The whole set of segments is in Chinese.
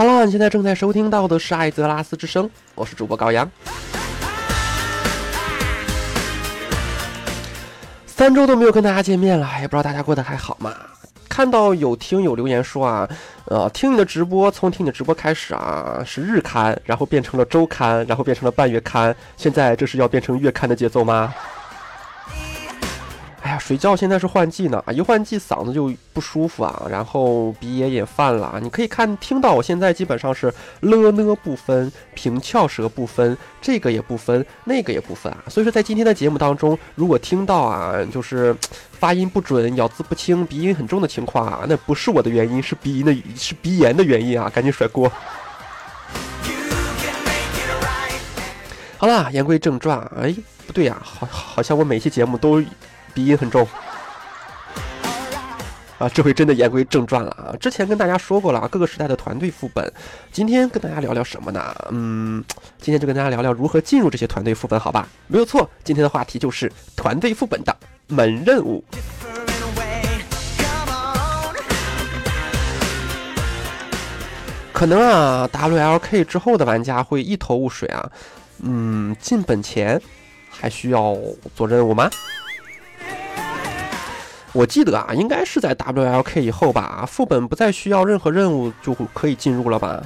好了，你现在正在收听到的是艾泽拉斯之声，我是主播高阳。三周都没有跟大家见面了，也不知道大家过得还好吗？看到有听友留言说啊，呃，听你的直播，从听你的直播开始啊，是日刊，然后变成了周刊，然后变成了半月刊，现在这是要变成月刊的节奏吗？哎呀，睡觉现在是换季呢，一换季嗓子就不舒服啊，然后鼻炎也犯了。你可以看听到我现在基本上是了呢不分，平翘舌不分，这个也不分，那个也不分啊。所以说在今天的节目当中，如果听到啊，就是发音不准、咬字不清、鼻音很重的情况啊，那不是我的原因，是鼻音的，是鼻炎的原因啊，赶紧甩锅。好啦，言归正传，哎，不对呀，好，好像我每期节目都。鼻音很重啊！这回真的言归正传了啊！之前跟大家说过了啊，各个时代的团队副本。今天跟大家聊聊什么呢？嗯，今天就跟大家聊聊如何进入这些团队副本，好吧？没有错，今天的话题就是团队副本的门任务。可能啊，WLK 之后的玩家会一头雾水啊。嗯，进本前还需要做任务吗？我记得啊，应该是在 WLK 以后吧，副本不再需要任何任务就可以进入了吧？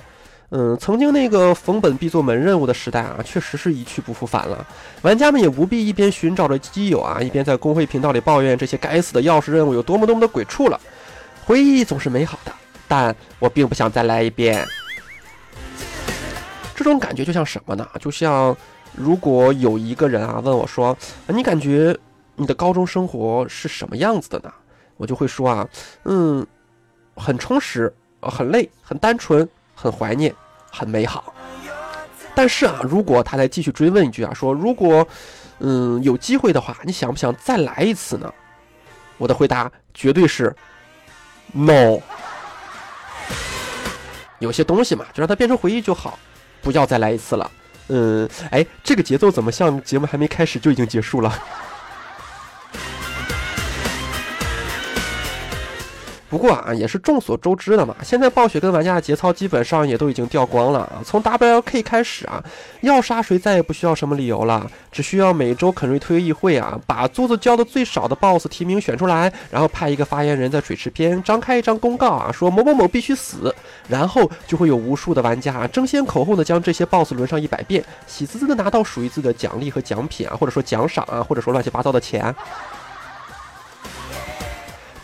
嗯，曾经那个逢本必做门任务的时代啊，确实是一去不复返了。玩家们也不必一边寻找着基友啊，一边在公会频道里抱怨这些该死的钥匙任务有多么多么的鬼畜了。回忆总是美好的，但我并不想再来一遍。这种感觉就像什么呢？就像如果有一个人啊问我说：“你感觉？”你的高中生活是什么样子的呢？我就会说啊，嗯，很充实，很累，很单纯，很怀念，很美好。但是啊，如果他再继续追问一句啊，说如果，嗯，有机会的话，你想不想再来一次呢？我的回答绝对是 no。有些东西嘛，就让它变成回忆就好，不要再来一次了。嗯，哎，这个节奏怎么像节目还没开始就已经结束了？不过啊，也是众所周知的嘛。现在暴雪跟玩家的节操基本上也都已经掉光了啊。从 WLK 开始啊，要杀谁再也不需要什么理由了，只需要每周肯瑞推议会啊，把珠子交的最少的 BOSS 提名选出来，然后派一个发言人在水池边张开一张公告啊，说某某某必须死，然后就会有无数的玩家啊争先恐后的将这些 BOSS 轮上一百遍，喜滋滋的拿到属于自己的奖励和奖品啊，或者说奖赏啊，或者说乱七八糟的钱。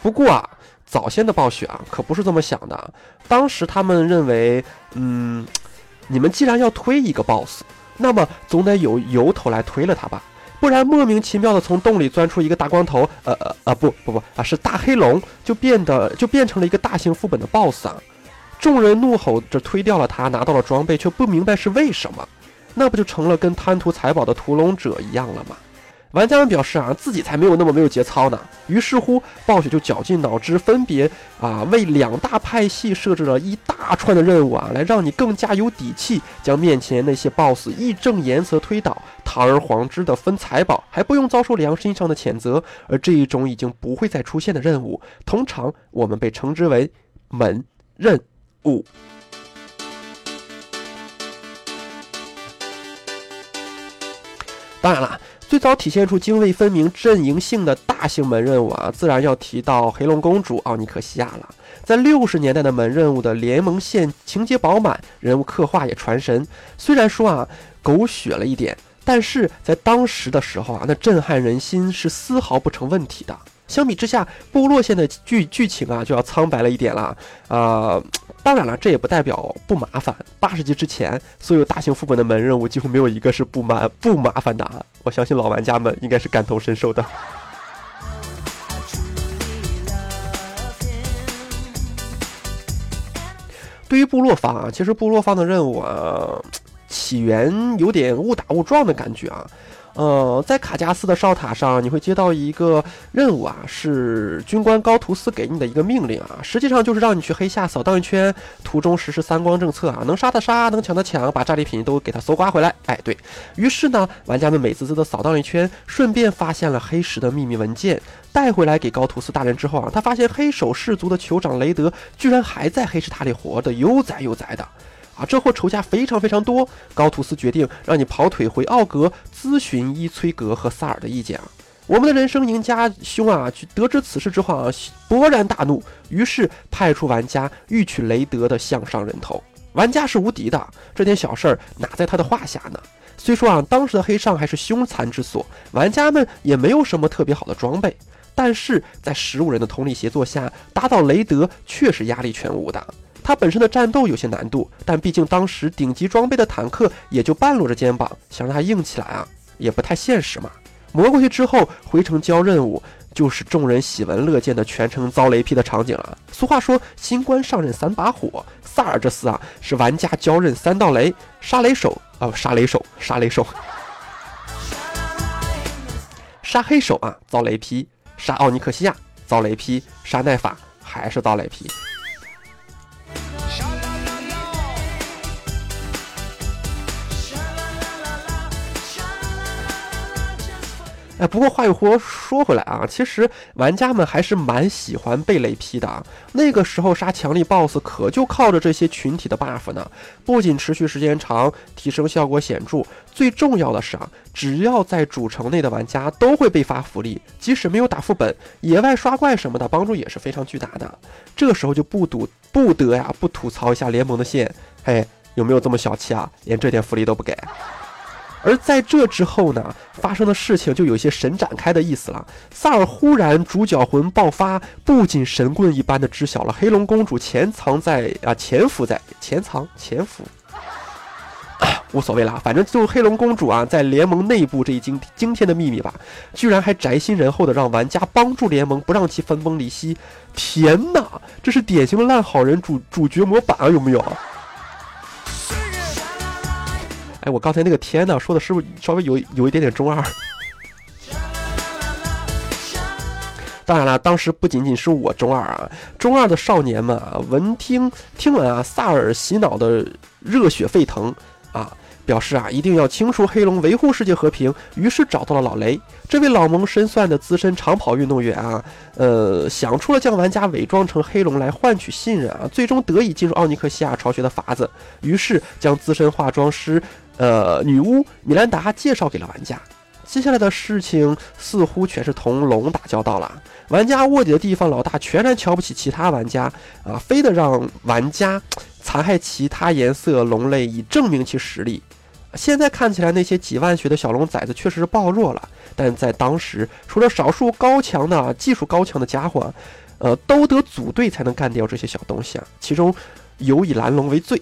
不过啊。早先的暴雪啊，可不是这么想的。当时他们认为，嗯，你们既然要推一个 BOSS，那么总得有由头来推了他吧，不然莫名其妙的从洞里钻出一个大光头，呃呃啊不不不啊是大黑龙，就变得就变成了一个大型副本的 BOSS 啊！众人怒吼着推掉了他，拿到了装备，却不明白是为什么，那不就成了跟贪图财宝的屠龙者一样了吗？玩家们表示啊，自己才没有那么没有节操呢。于是乎，暴雪就绞尽脑汁，分别啊为两大派系设置了一大串的任务啊，来让你更加有底气，将面前那些 BOSS 义正言辞推倒，堂而皇之的分财宝，还不用遭受良心上的谴责。而这一种已经不会再出现的任务，通常我们被称之为门任务。当然了。最早体现出泾渭分明、阵营性的大型门任务啊，自然要提到黑龙公主奥尼克西亚了。在六十年代的门任务的联盟线情节饱满，人物刻画也传神。虽然说啊狗血了一点，但是在当时的时候啊，那震撼人心是丝毫不成问题的。相比之下，部落线的剧剧情啊就要苍白了一点了啊。当然了，这也不代表不麻烦。八十级之前，所有大型副本的门任务几乎没有一个是不麻不麻烦的。我相信老玩家们应该是感同身受的。对于部落方啊，其实部落方的任务啊，起源有点误打误撞的感觉啊。呃，在卡加斯的哨塔上，你会接到一个任务啊，是军官高图斯给你的一个命令啊，实际上就是让你去黑下扫荡一圈，途中实施三光政策啊，能杀的杀，能抢的抢，把战利品都给他搜刮回来。哎，对于是呢，玩家们美滋滋的扫荡一圈，顺便发现了黑石的秘密文件，带回来给高图斯大人之后啊，他发现黑手氏族的酋长雷德居然还在黑石塔里活得悠哉悠哉的。啊，这货仇家非常非常多。高图斯决定让你跑腿回奥格咨询伊崔格和萨尔的意见啊。我们的人生赢家兄啊，得知此事之后啊，勃然大怒，于是派出玩家欲取雷德的项上人头。玩家是无敌的，这点小事儿哪在他的话下呢？虽说啊，当时的黑上还是凶残之所，玩家们也没有什么特别好的装备，但是在十五人的通力协作下，打倒雷德却是压力全无的。他本身的战斗有些难度，但毕竟当时顶级装备的坦克也就半露着肩膀，想让他硬起来啊，也不太现实嘛。磨过去之后，回城交任务，就是众人喜闻乐见的全程遭雷劈的场景了。俗话说，新官上任三把火，萨尔这厮啊，是玩家交任三道雷，杀雷手啊，杀雷手，杀雷手，杀黑手啊，遭雷劈；杀奥尼克西亚，遭雷劈；杀奈法，还是遭雷劈。哎，不过话又说回来啊，其实玩家们还是蛮喜欢被雷劈的啊。那个时候杀强力 BOSS 可就靠着这些群体的 buff 呢，不仅持续时间长，提升效果显著，最重要的是啊，只要在主城内的玩家都会被发福利，即使没有打副本，野外刷怪什么的帮助也是非常巨大的。这个时候就不赌不得呀，不吐槽一下联盟的线，嘿，有没有这么小气啊？连这点福利都不给？而在这之后呢，发生的事情就有些神展开的意思了。萨尔忽然主角魂爆发，不仅神棍一般的知晓了黑龙公主潜藏在啊潜伏在潜藏潜伏，无所谓了，反正就黑龙公主啊在联盟内部这一惊惊天的秘密吧，居然还宅心仁厚的让玩家帮助联盟，不让其分崩离析。天哪，这是典型的烂好人主主角模板啊，有没有？哎，我刚才那个天呢，说的是不是稍微有有一点点中二？当然了，当时不仅仅是我中二啊，中二的少年们啊，闻听听闻啊，萨尔洗脑的热血沸腾啊。表示啊，一定要清除黑龙，维护世界和平。于是找到了老雷，这位老谋深算的资深长跑运动员啊，呃，想出了将玩家伪装成黑龙来换取信任啊，最终得以进入奥尼克西亚巢穴的法子。于是将资深化妆师，呃，女巫米兰达介绍给了玩家。接下来的事情似乎全是同龙打交道了。玩家卧底的地方，老大全然瞧不起其他玩家啊，非得让玩家残害其他颜色龙类以证明其实力。现在看起来，那些几万血的小龙崽子确实是暴弱了，但在当时，除了少数高强的技术高强的家伙，呃，都得组队才能干掉这些小东西啊。其中，尤以蓝龙为最。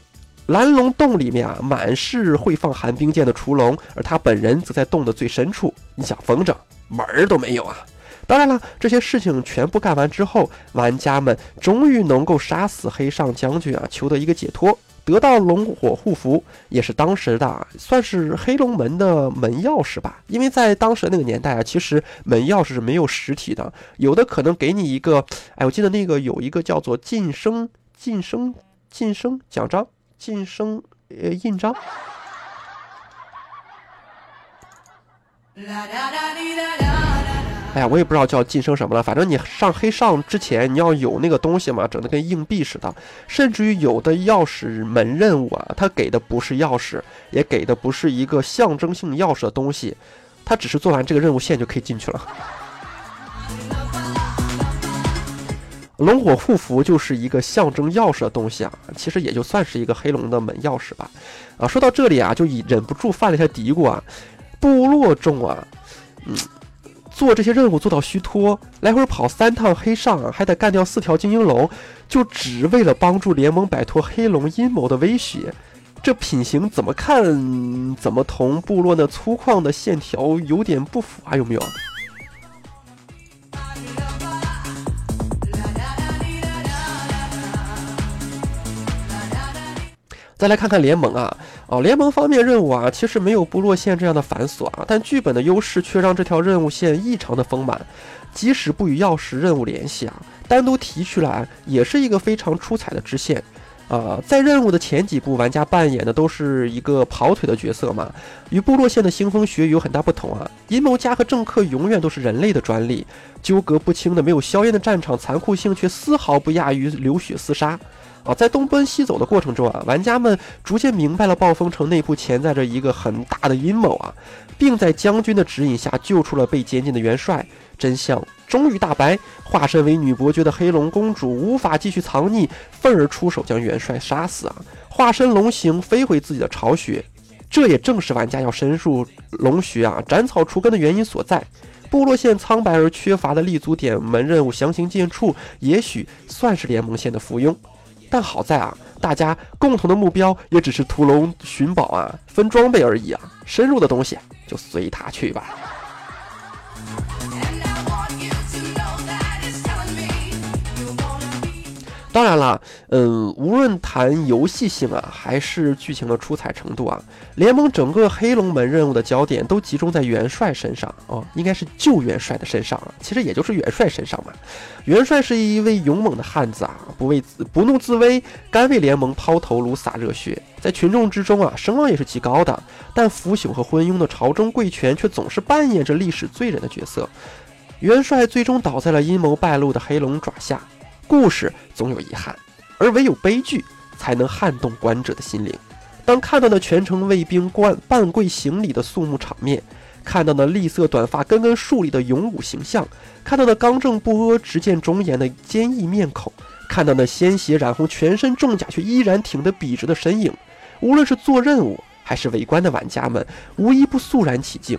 蓝龙洞里面啊，满是会放寒冰剑的雏龙，而他本人则在洞的最深处。你想风筝门儿都没有啊！当然了，这些事情全部干完之后，玩家们终于能够杀死黑上将军啊，求得一个解脱。得到龙火护符，也是当时的算是黑龙门的门钥匙吧。因为在当时那个年代啊，其实门钥匙是没有实体的，有的可能给你一个，哎，我记得那个有一个叫做晋升、晋升、晋升奖章、晋升呃印章。哎呀，我也不知道叫晋升什么了，反正你上黑上之前你要有那个东西嘛，整的跟硬币似的。甚至于有的钥匙门任务啊，它给的不是钥匙，也给的不是一个象征性钥匙的东西，它只是做完这个任务线就可以进去了。龙火护符就是一个象征钥匙的东西啊，其实也就算是一个黑龙的门钥匙吧。啊，说到这里啊，就忍不住犯了一下嘀咕啊，部落中啊，嗯。做这些任务做到虚脱，来回跑三趟黑上，还得干掉四条精英龙，就只为了帮助联盟摆脱黑龙阴谋的威胁。这品行怎么看怎么同部落那粗犷的线条有点不符啊？有没有？再来看看联盟啊，哦，联盟方面任务啊，其实没有部落线这样的繁琐啊，但剧本的优势却让这条任务线异常的丰满。即使不与钥匙任务联系啊，单独提出来也是一个非常出彩的支线。啊，在任务的前几部，玩家扮演的都是一个跑腿的角色嘛，与部落线的腥风血雨有很大不同啊。阴谋家和政客永远都是人类的专利，纠葛不清的没有硝烟的战场，残酷性却丝毫不亚于流血厮杀。啊，在东奔西走的过程中啊，玩家们逐渐明白了暴风城内部潜在着一个很大的阴谋啊，并在将军的指引下救出了被监禁的元帅。真相终于大白，化身为女伯爵的黑龙公主无法继续藏匿，愤而出手将元帅杀死啊！化身龙形飞回自己的巢穴，这也正是玩家要深入龙穴啊，斩草除根的原因所在。部落线苍白而缺乏的立足点门任务详情见处，也许算是联盟线的附庸。但好在啊，大家共同的目标也只是屠龙寻宝啊，分装备而已啊，深入的东西就随他去吧。当然了，嗯，无论谈游戏性啊，还是剧情的出彩程度啊，联盟整个黑龙门任务的焦点都集中在元帅身上哦，应该是旧元帅的身上啊，其实也就是元帅身上嘛。元帅是一位勇猛的汉子啊，不为不怒自威，甘为联盟抛头颅洒热血，在群众之中啊，声望也是极高的。但腐朽和昏庸的朝中贵权却总是扮演着历史罪人的角色。元帅最终倒在了阴谋败露的黑龙爪下。故事总有遗憾，而唯有悲剧才能撼动观者的心灵。当看到那全城卫兵冠半跪行礼的肃穆场面，看到那栗色短发根根竖立的勇武形象，看到那刚正不阿、直谏忠言的坚毅面孔，看到那鲜血染红全身重甲却依然挺得笔直的身影，无论是做任务还是围观的玩家们，无一不肃然起敬。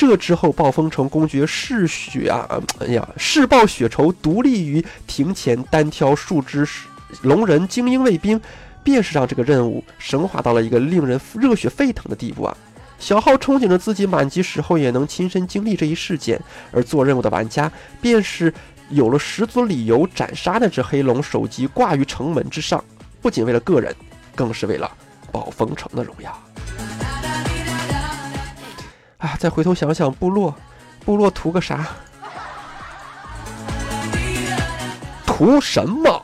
这之后，暴风城公爵嗜血啊，哎呀，誓报血仇，独立于庭前，单挑数只龙人精英卫兵，便是让这个任务升华到了一个令人热血沸腾的地步啊！小号憧憬着自己满级时候也能亲身经历这一事件，而做任务的玩家便是有了十足理由斩杀那只黑龙，首级挂于城门之上，不仅为了个人，更是为了暴风城的荣耀。啊！再回头想想，部落，部落图个啥？图什么？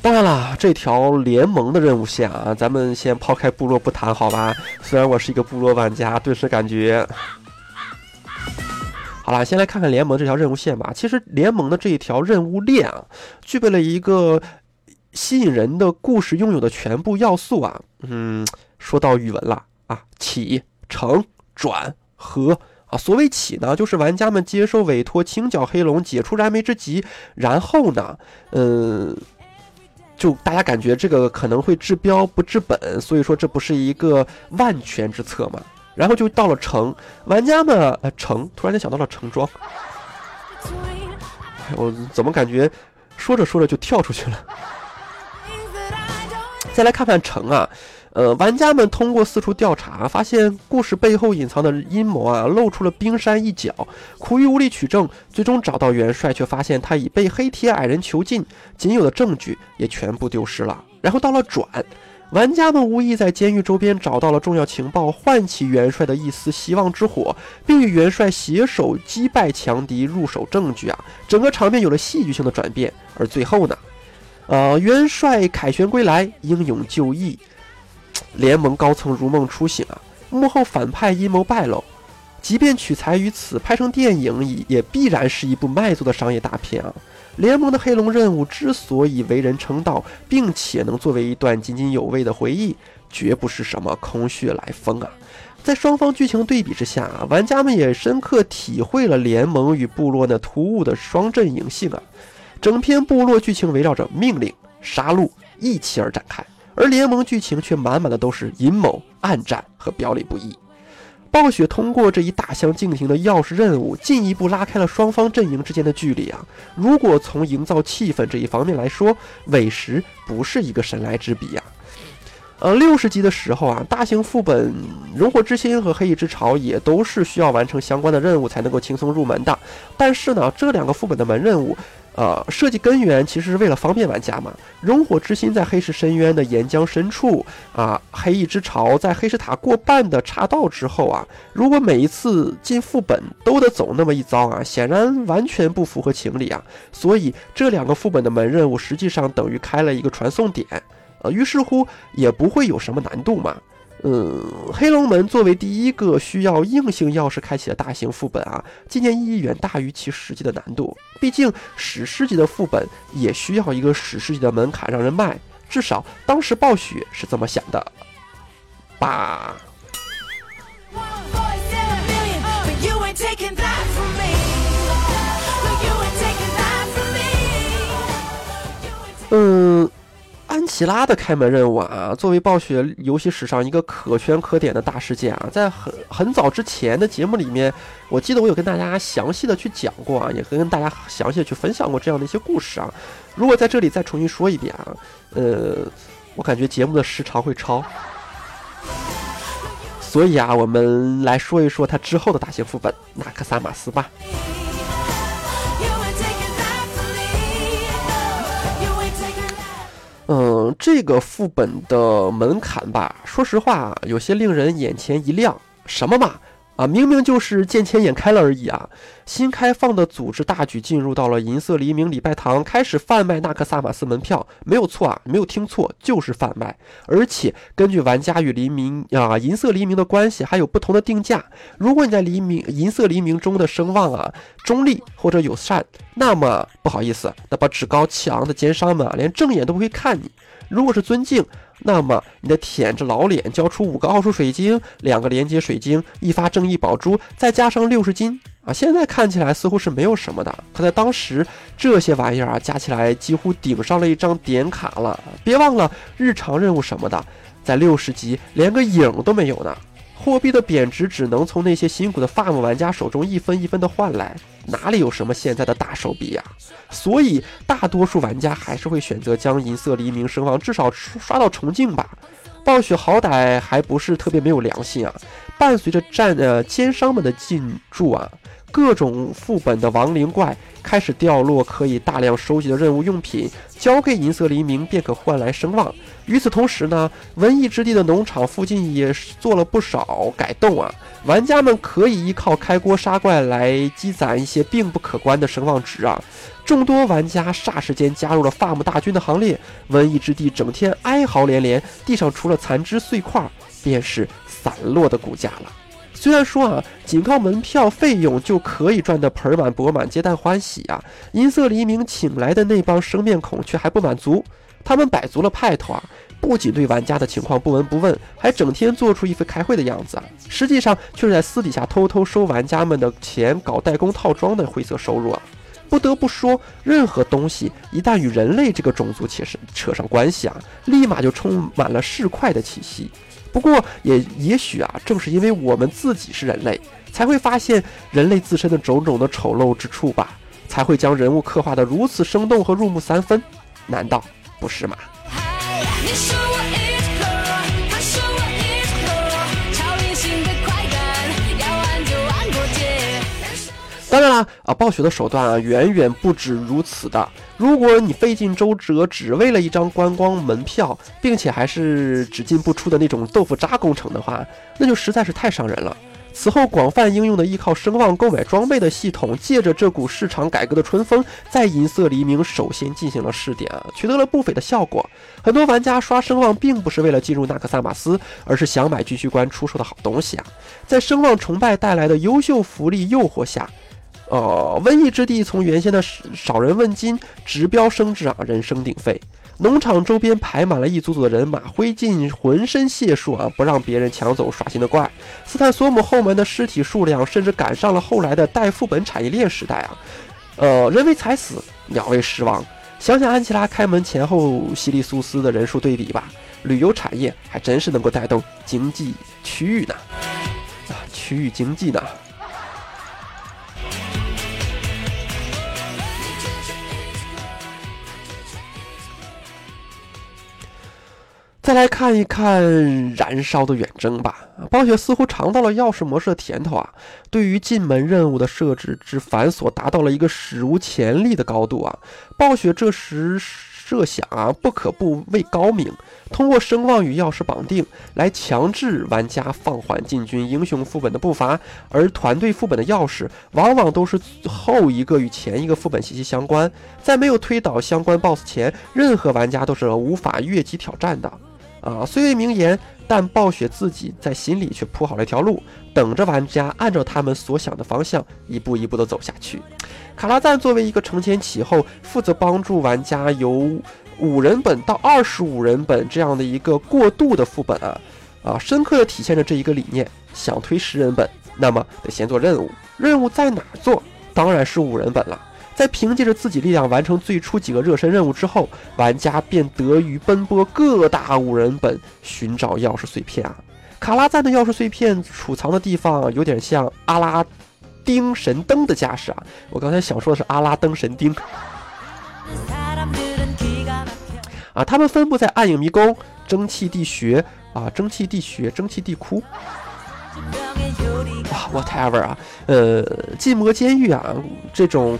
当然了，这条联盟的任务线啊，咱们先抛开部落不谈，好吧？虽然我是一个部落玩家，顿时感觉……好了，先来看看联盟这条任务线吧。其实联盟的这一条任务链啊，具备了一个。吸引人的故事拥有的全部要素啊，嗯，说到语文了啊，起承转合啊。所谓起呢，就是玩家们接受委托，清剿黑龙，解除燃眉之急。然后呢，嗯，就大家感觉这个可能会治标不治本，所以说这不是一个万全之策嘛。然后就到了城，玩家们呃城，突然间想到了成装。我怎么感觉说着说着就跳出去了？再来看看城啊，呃，玩家们通过四处调查，发现故事背后隐藏的阴谋啊，露出了冰山一角。苦于无力取证，最终找到元帅，却发现他已被黑铁矮人囚禁，仅有的证据也全部丢失了。然后到了转，玩家们无意在监狱周边找到了重要情报，唤起元帅的一丝希望之火，并与元帅携手击败强敌，入手证据啊，整个场面有了戏剧性的转变。而最后呢？呃，元帅凯旋归来，英勇就义，联盟高层如梦初醒啊！幕后反派阴谋败露，即便取材于此，拍成电影也也必然是一部卖座的商业大片啊！联盟的黑龙任务之所以为人称道，并且能作为一段津津有味的回忆，绝不是什么空穴来风啊！在双方剧情对比之下啊，玩家们也深刻体会了联盟与部落那突兀的双阵营性啊！整篇部落剧情围绕着命令、杀戮一起而展开，而联盟剧情却满满的都是阴谋、暗战和表里不一。暴雪通过这一大相径庭的钥匙任务，进一步拉开了双方阵营之间的距离啊！如果从营造气氛这一方面来说，委实不是一个神来之笔呀。呃，六十级的时候啊，大型副本《熔火之心》和《黑翼之潮》也都是需要完成相关的任务才能够轻松入门的。但是呢，这两个副本的门任务。呃，设计根源其实是为了方便玩家嘛。熔火之心在黑石深渊的岩浆深处啊，黑翼之潮在黑石塔过半的岔道之后啊，如果每一次进副本都得走那么一遭啊，显然完全不符合情理啊。所以这两个副本的门任务实际上等于开了一个传送点，呃，于是乎也不会有什么难度嘛。嗯，黑龙门作为第一个需要硬性钥匙开启的大型副本啊，纪念意义远大于其实际的难度。毕竟史诗级的副本也需要一个史诗级的门槛让人迈，至少当时暴雪是这么想的吧。嗯。安琪拉的开门任务啊，作为暴雪游戏史上一个可圈可点的大事件啊，在很很早之前的节目里面，我记得我有跟大家详细的去讲过啊，也跟大家详细的去分享过这样的一些故事啊。如果在这里再重新说一遍啊，呃，我感觉节目的时长会超，所以啊，我们来说一说它之后的大型副本纳克萨马斯吧。嗯，这个副本的门槛吧，说实话，有些令人眼前一亮。什么嘛？啊，明明就是见钱眼开了而已啊！新开放的组织大举进入到了银色黎明礼拜堂，开始贩卖纳克萨玛斯门票，没有错啊，没有听错，就是贩卖。而且根据玩家与黎明啊银色黎明的关系，还有不同的定价。如果你在黎明银色黎明中的声望啊中立或者友善，那么不好意思，那把趾高气昂的奸商们啊连正眼都不会看你。如果是尊敬，那么你得舔着老脸交出五个奥数水晶、两个连接水晶、一发正义宝珠，再加上六十金啊！现在看起来似乎是没有什么的，可在当时这些玩意儿啊加起来几乎顶上了一张点卡了。别忘了日常任务什么的，在六十级连个影都没有呢。货币的贬值只能从那些辛苦的 farm 玩家手中一分一分的换来，哪里有什么现在的大手笔呀？所以大多数玩家还是会选择将银色黎明声望至少刷到重境吧。暴雪好歹还不是特别没有良心啊！伴随着战呃奸商们的进驻啊。各种副本的亡灵怪开始掉落，可以大量收集的任务用品交给银色黎明便可换来声望。与此同时呢，瘟疫之地的农场附近也做了不少改动啊，玩家们可以依靠开锅杀怪来积攒一些并不可观的声望值啊。众多玩家霎时间加入了 farm 大军的行列，瘟疫之地整天哀嚎连连，地上除了残肢碎块，便是散落的骨架了。虽然说啊，仅靠门票费用就可以赚得盆满钵满、皆大欢喜啊，银色黎明请来的那帮生面孔却还不满足，他们摆足了派头啊，不仅对玩家的情况不闻不问，还整天做出一副开会的样子啊，实际上却是在私底下偷偷收玩家们的钱，搞代工套装的灰色收入啊。不得不说，任何东西一旦与人类这个种族其实扯上关系啊，立马就充满了市侩的气息。不过，也也许啊，正是因为我们自己是人类，才会发现人类自身的种种的丑陋之处吧，才会将人物刻画的如此生动和入木三分，难道不是吗？当然了啊，暴雪的手段啊远远不止如此的。如果你费尽周折只为了一张观光门票，并且还是只进不出的那种豆腐渣工程的话，那就实在是太伤人了。此后广泛应用的依靠声望购买装备的系统，借着这股市场改革的春风，在银色黎明首先进行了试点，取得了不菲的效果。很多玩家刷声望并不是为了进入纳克萨玛斯，而是想买军需官出售的好东西啊。在声望崇拜带来的优秀福利诱惑下。呃，瘟疫之地从原先的少人问津，直飙升至啊人声鼎沸。农场周边排满了一组组的人马，挥尽浑身解数啊，不让别人抢走耍新的怪。斯坦索姆后门的尸体数量甚至赶上了后来的代副本产业链时代啊。呃，人为财死，鸟为食亡。想想安琪拉开门前后西利苏斯的人数对比吧，旅游产业还真是能够带动经济区域呢，啊，区域经济呢。再来看一看燃烧的远征吧。暴雪似乎尝到了钥匙模式的甜头啊，对于进门任务的设置之繁琐，达到了一个史无前例的高度啊。暴雪这时。设想啊，不可不谓高明。通过声望与钥匙绑定来强制玩家放缓进军英雄副本的步伐，而团队副本的钥匙往往都是后一个与前一个副本息息相关。在没有推倒相关 BOSS 前，任何玩家都是无法越级挑战的。啊，虽为名言，但暴雪自己在心里却铺好了一条路，等着玩家按照他们所想的方向一步一步的走下去。卡拉赞作为一个承前启后，负责帮助玩家由五人本到二十五人本这样的一个过渡的副本啊，啊，深刻的体现着这一个理念。想推十人本，那么得先做任务，任务在哪做？当然是五人本了。在凭借着自己力量完成最初几个热身任务之后，玩家便得于奔波各大五人本寻找钥匙碎片啊。卡拉赞的钥匙碎片储藏的地方有点像阿拉丁神灯的架势啊。我刚才想说的是阿拉登神灯啊。他们分布在暗影迷宫、蒸汽地穴啊、蒸汽地穴、蒸汽地窟。哇，whatever 啊，呃，禁魔监狱啊，这种。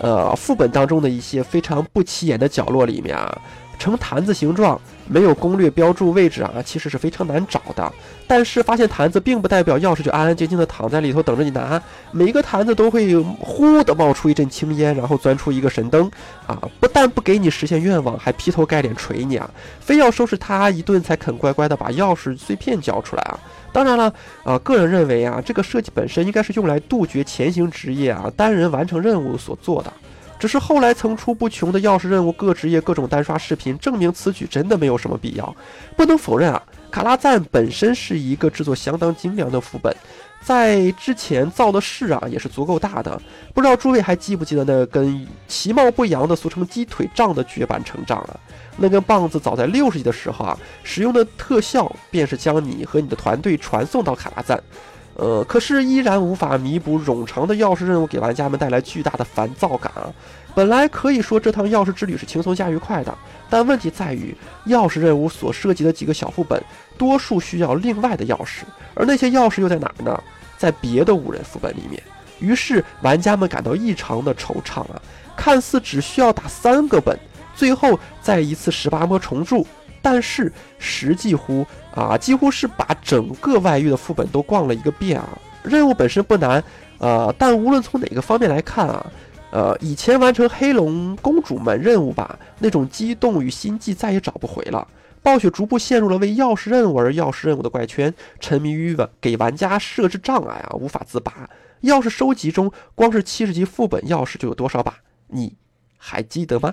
呃，副本当中的一些非常不起眼的角落里面啊，呈坛子形状，没有攻略标注位置啊，其实是非常难找的。但是发现坛子并不代表钥匙就安安静静的躺在里头等着你拿，每一个坛子都会呼的冒出一阵青烟，然后钻出一个神灯啊！不但不给你实现愿望，还劈头盖脸锤你啊！非要收拾他一顿才肯乖乖的把钥匙碎片交出来啊！当然了，啊，个人认为啊，这个设计本身应该是用来杜绝前行职业啊单人完成任务所做的。只是后来层出不穷的钥匙任务、各职业、各种单刷视频，证明此举真的没有什么必要。不能否认啊，卡拉赞本身是一个制作相当精良的副本，在之前造的势啊也是足够大的。不知道诸位还记不记得那根其貌不扬的俗称鸡腿杖的绝版成杖了？那根棒子早在六十级的时候啊，使用的特效便是将你和你的团队传送到卡拉赞，呃，可是依然无法弥补冗长的钥匙任务给玩家们带来巨大的烦躁感啊。本来可以说这趟钥匙之旅是轻松加愉快的，但问题在于钥匙任务所涉及的几个小副本，多数需要另外的钥匙，而那些钥匙又在哪儿呢？在别的五人副本里面。于是玩家们感到异常的惆怅啊，看似只需要打三个本。最后再一次十八摸重铸，但是实际乎啊，几乎是把整个外域的副本都逛了一个遍啊。任务本身不难，呃，但无论从哪个方面来看啊，呃，以前完成黑龙公主们任务吧，那种激动与心悸再也找不回了。暴雪逐步陷入了为钥匙任务而钥匙任务的怪圈，沉迷于玩给玩家设置障碍啊，无法自拔。钥匙收集中，光是七十级副本钥匙就有多少把？你还记得吗？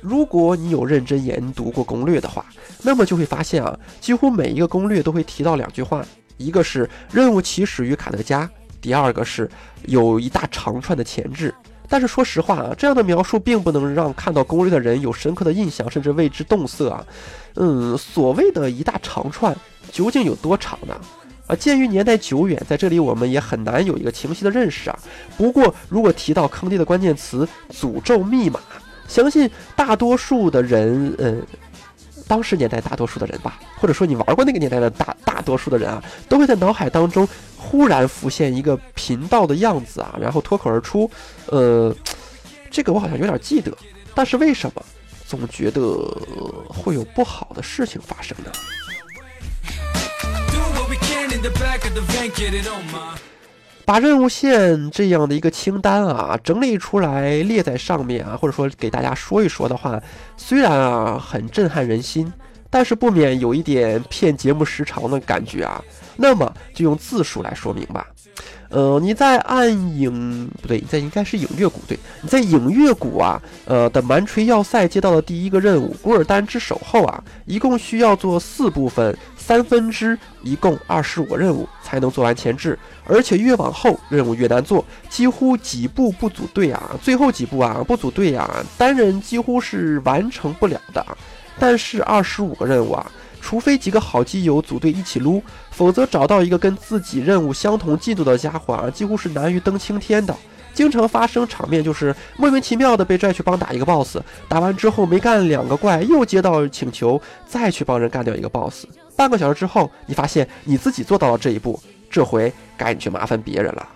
如果你有认真研读过攻略的话，那么就会发现啊，几乎每一个攻略都会提到两句话：一个是任务起始于卡德加，第二个是有一大长串的前置。但是说实话啊，这样的描述并不能让看到攻略的人有深刻的印象，甚至为之动色啊。嗯，所谓的一大长串究竟有多长呢？啊，鉴于年代久远，在这里我们也很难有一个清晰的认识啊。不过，如果提到坑爹的关键词“诅咒密码”。相信大多数的人，呃，当时年代大多数的人吧，或者说你玩过那个年代的大大多数的人啊，都会在脑海当中忽然浮现一个频道的样子啊，然后脱口而出，呃，这个我好像有点记得，但是为什么总觉得会有不好的事情发生呢？把任务线这样的一个清单啊整理出来列在上面啊，或者说给大家说一说的话，虽然啊很震撼人心，但是不免有一点骗节目时长的感觉啊。那么就用字数来说明吧。呃，你在暗影不对，你在应该是影月谷对，你在影月谷啊，呃的蛮锤要塞接到的第一个任务古尔丹之手后啊，一共需要做四部分，三分之一共二十五个任务才能做完前置，而且越往后任务越难做，几乎几步不组队啊，最后几步啊不组队啊，单人几乎是完成不了的。但是二十五个任务啊。除非几个好基友组队一起撸，否则找到一个跟自己任务相同进度的家伙啊，几乎是难于登青天的。经常发生场面就是莫名其妙的被拽去帮打一个 boss，打完之后没干两个怪，又接到请求再去帮人干掉一个 boss。半个小时之后，你发现你自己做到了这一步，这回该你去麻烦别人了。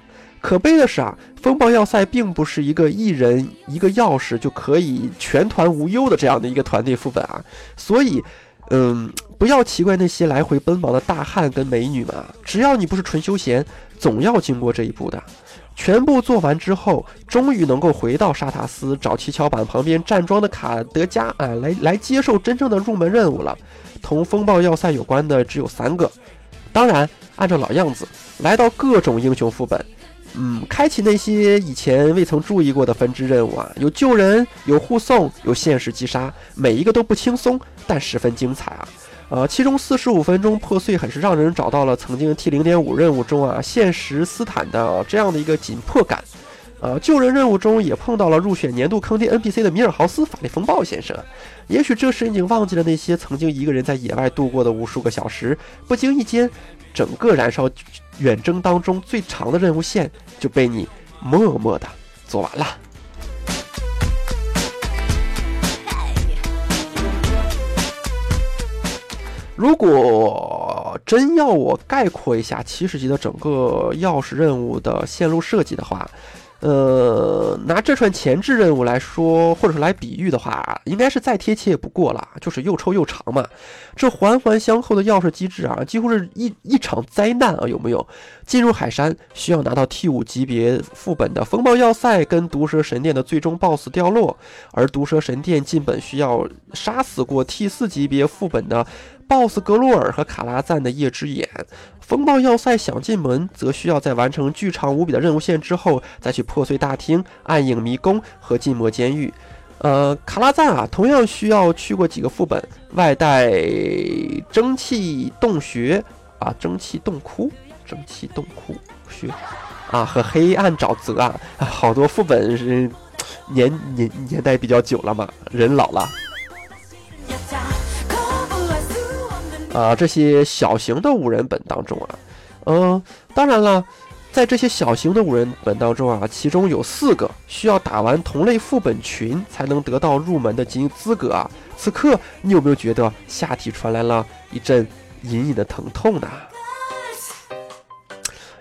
可悲的是啊，风暴要塞并不是一个一人一个钥匙就可以全团无忧的这样的一个团队副本啊，所以。嗯，不要奇怪那些来回奔忙的大汉跟美女们，只要你不是纯休闲，总要经过这一步的。全部做完之后，终于能够回到沙塔斯找七巧板旁边站桩的卡德加啊，来来接受真正的入门任务了。同风暴要塞有关的只有三个，当然按照老样子，来到各种英雄副本。嗯，开启那些以前未曾注意过的分支任务啊，有救人，有护送，有现实击杀，每一个都不轻松，但十分精彩啊。呃，其中四十五分钟破碎，很是让人找到了曾经 T 零点五任务中啊现实斯坦的这样的一个紧迫感。呃，救人任务中也碰到了入选年度坑爹 NPC 的米尔豪斯法力风暴先生。也许这时你已经忘记了那些曾经一个人在野外度过的无数个小时，不经意间，整个燃烧。远征当中最长的任务线就被你默默的做完了。如果真要我概括一下七十级的整个钥匙任务的线路设计的话，呃，拿这串前置任务来说，或者是来比喻的话，应该是再贴切也不过了，就是又臭又长嘛。这环环相扣的钥匙机制啊，几乎是一一场灾难啊，有没有？进入海山需要拿到 T 五级别副本的风暴要塞跟毒蛇神殿的最终 BOSS 掉落，而毒蛇神殿进本需要杀死过 T 四级别副本的。BOSS 格洛尔和卡拉赞的夜之眼，风暴要塞想进门，则需要在完成巨长无比的任务线之后，再去破碎大厅、暗影迷宫和禁魔监狱。呃，卡拉赞啊，同样需要去过几个副本，外带蒸汽洞穴啊，蒸汽洞窟，蒸汽洞窟穴啊，和黑暗沼泽啊，好多副本是年年年代比较久了嘛，人老了。啊，这些小型的五人本当中啊，嗯，当然了，在这些小型的五人本当中啊，其中有四个需要打完同类副本群才能得到入门的精英资格啊。此刻，你有没有觉得下体传来了一阵隐隐的疼痛呢？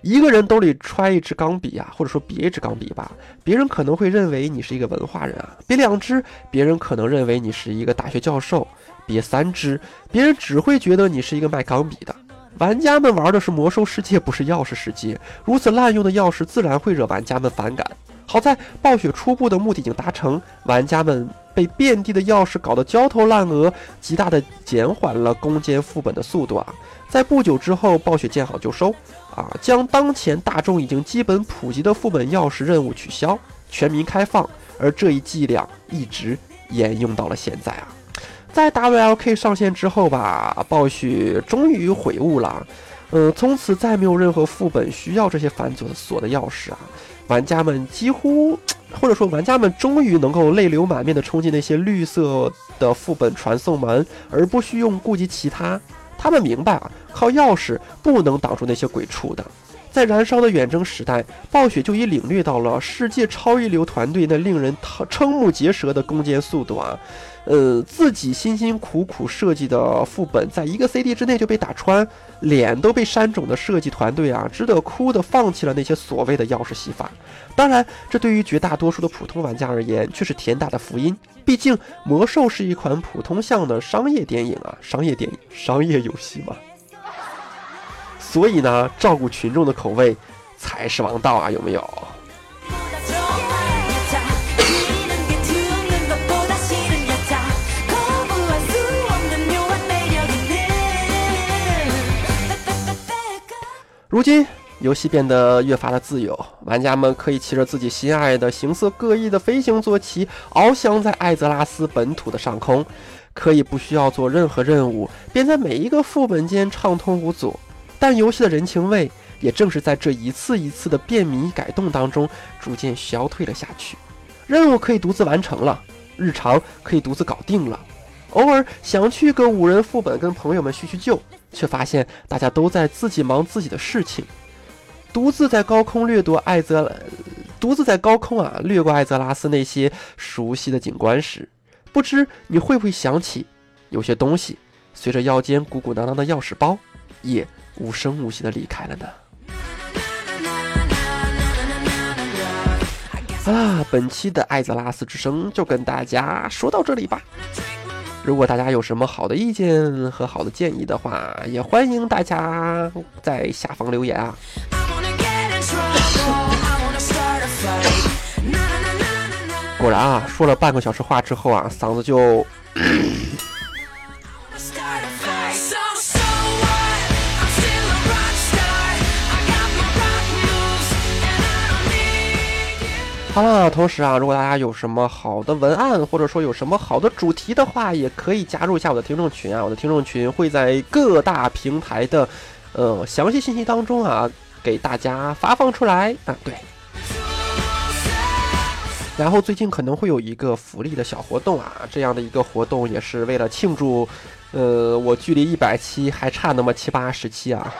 一个人兜里揣一支钢笔啊，或者说别一支钢笔吧，别人可能会认为你是一个文化人啊；别两支，别人可能认为你是一个大学教授。别三只，别人只会觉得你是一个卖钢笔的。玩家们玩的是魔兽世界，不是钥匙世界，如此滥用的钥匙自然会惹玩家们反感。好在暴雪初步的目的已经达成，玩家们被遍地的钥匙搞得焦头烂额，极大的减缓了攻坚副本的速度啊！在不久之后，暴雪见好就收啊，将当前大众已经基本普及的副本钥匙任务取消，全民开放，而这一伎俩一直沿用到了现在啊！在 WLK 上线之后吧，暴雪终于悔悟了，呃，从此再没有任何副本需要这些繁琐的锁的钥匙啊。玩家们几乎，或者说玩家们终于能够泪流满面的冲进那些绿色的副本传送门，而不需用顾及其他。他们明白啊，靠钥匙不能挡住那些鬼畜的。在燃烧的远征时代，暴雪就已领略到了世界超一流团队那令人瞠目结舌的攻坚速度啊。呃，自己辛辛苦苦设计的副本，在一个 CD 之内就被打穿，脸都被扇肿的设计团队啊，只得哭的放弃了那些所谓的钥匙戏法。当然，这对于绝大多数的普通玩家而言，却是天大的福音。毕竟，魔兽是一款普通向的商业电影啊，商业电影、商业游戏嘛。所以呢，照顾群众的口味才是王道啊，有没有？如今，游戏变得越发的自由，玩家们可以骑着自己心爱的、形色各异的飞行坐骑，翱翔在艾泽拉斯本土的上空，可以不需要做任何任务，便在每一个副本间畅通无阻。但游戏的人情味，也正是在这一次一次的便民改动当中，逐渐消退了下去。任务可以独自完成了，日常可以独自搞定了，偶尔想去个五人副本跟朋友们叙叙旧，却发现大家都在自己忙自己的事情。独自在高空掠夺艾泽，独自在高空啊掠过艾泽拉斯那些熟悉的景观时，不知你会不会想起，有些东西随着腰间鼓鼓囊囊的钥匙包，也无声无息的离开了呢。好啦，本期的艾泽拉斯之声就跟大家说到这里吧。如果大家有什么好的意见和好的建议的话，也欢迎大家在下方留言啊。果然啊，说了半个小时话之后啊，嗓子就。好了，同时啊，如果大家有什么好的文案，或者说有什么好的主题的话，也可以加入一下我的听众群啊。我的听众群会在各大平台的，呃，详细信息当中啊，给大家发放出来啊。对。然后最近可能会有一个福利的小活动啊，这样的一个活动也是为了庆祝，呃，我距离一百期还差那么七八十期啊。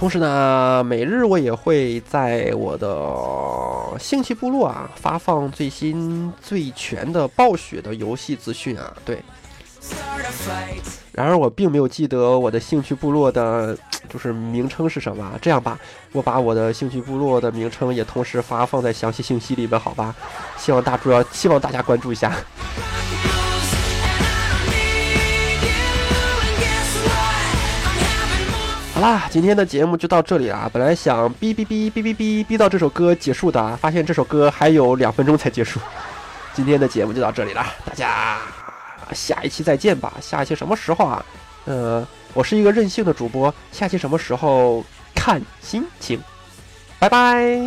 同时呢，每日我也会在我的兴趣部落啊发放最新最全的暴雪的游戏资讯啊。对，然而我并没有记得我的兴趣部落的，就是名称是什么。这样吧，我把我的兴趣部落的名称也同时发放在详细信息里面，好吧？希望大主要希望大家关注一下。好啦，今天的节目就到这里啦。本来想哔哔哔哔哔哔哔到这首歌结束的，发现这首歌还有两分钟才结束。今天的节目就到这里了，大家下一期再见吧。下一期什么时候啊？呃，我是一个任性的主播，下期什么时候看心情。拜拜。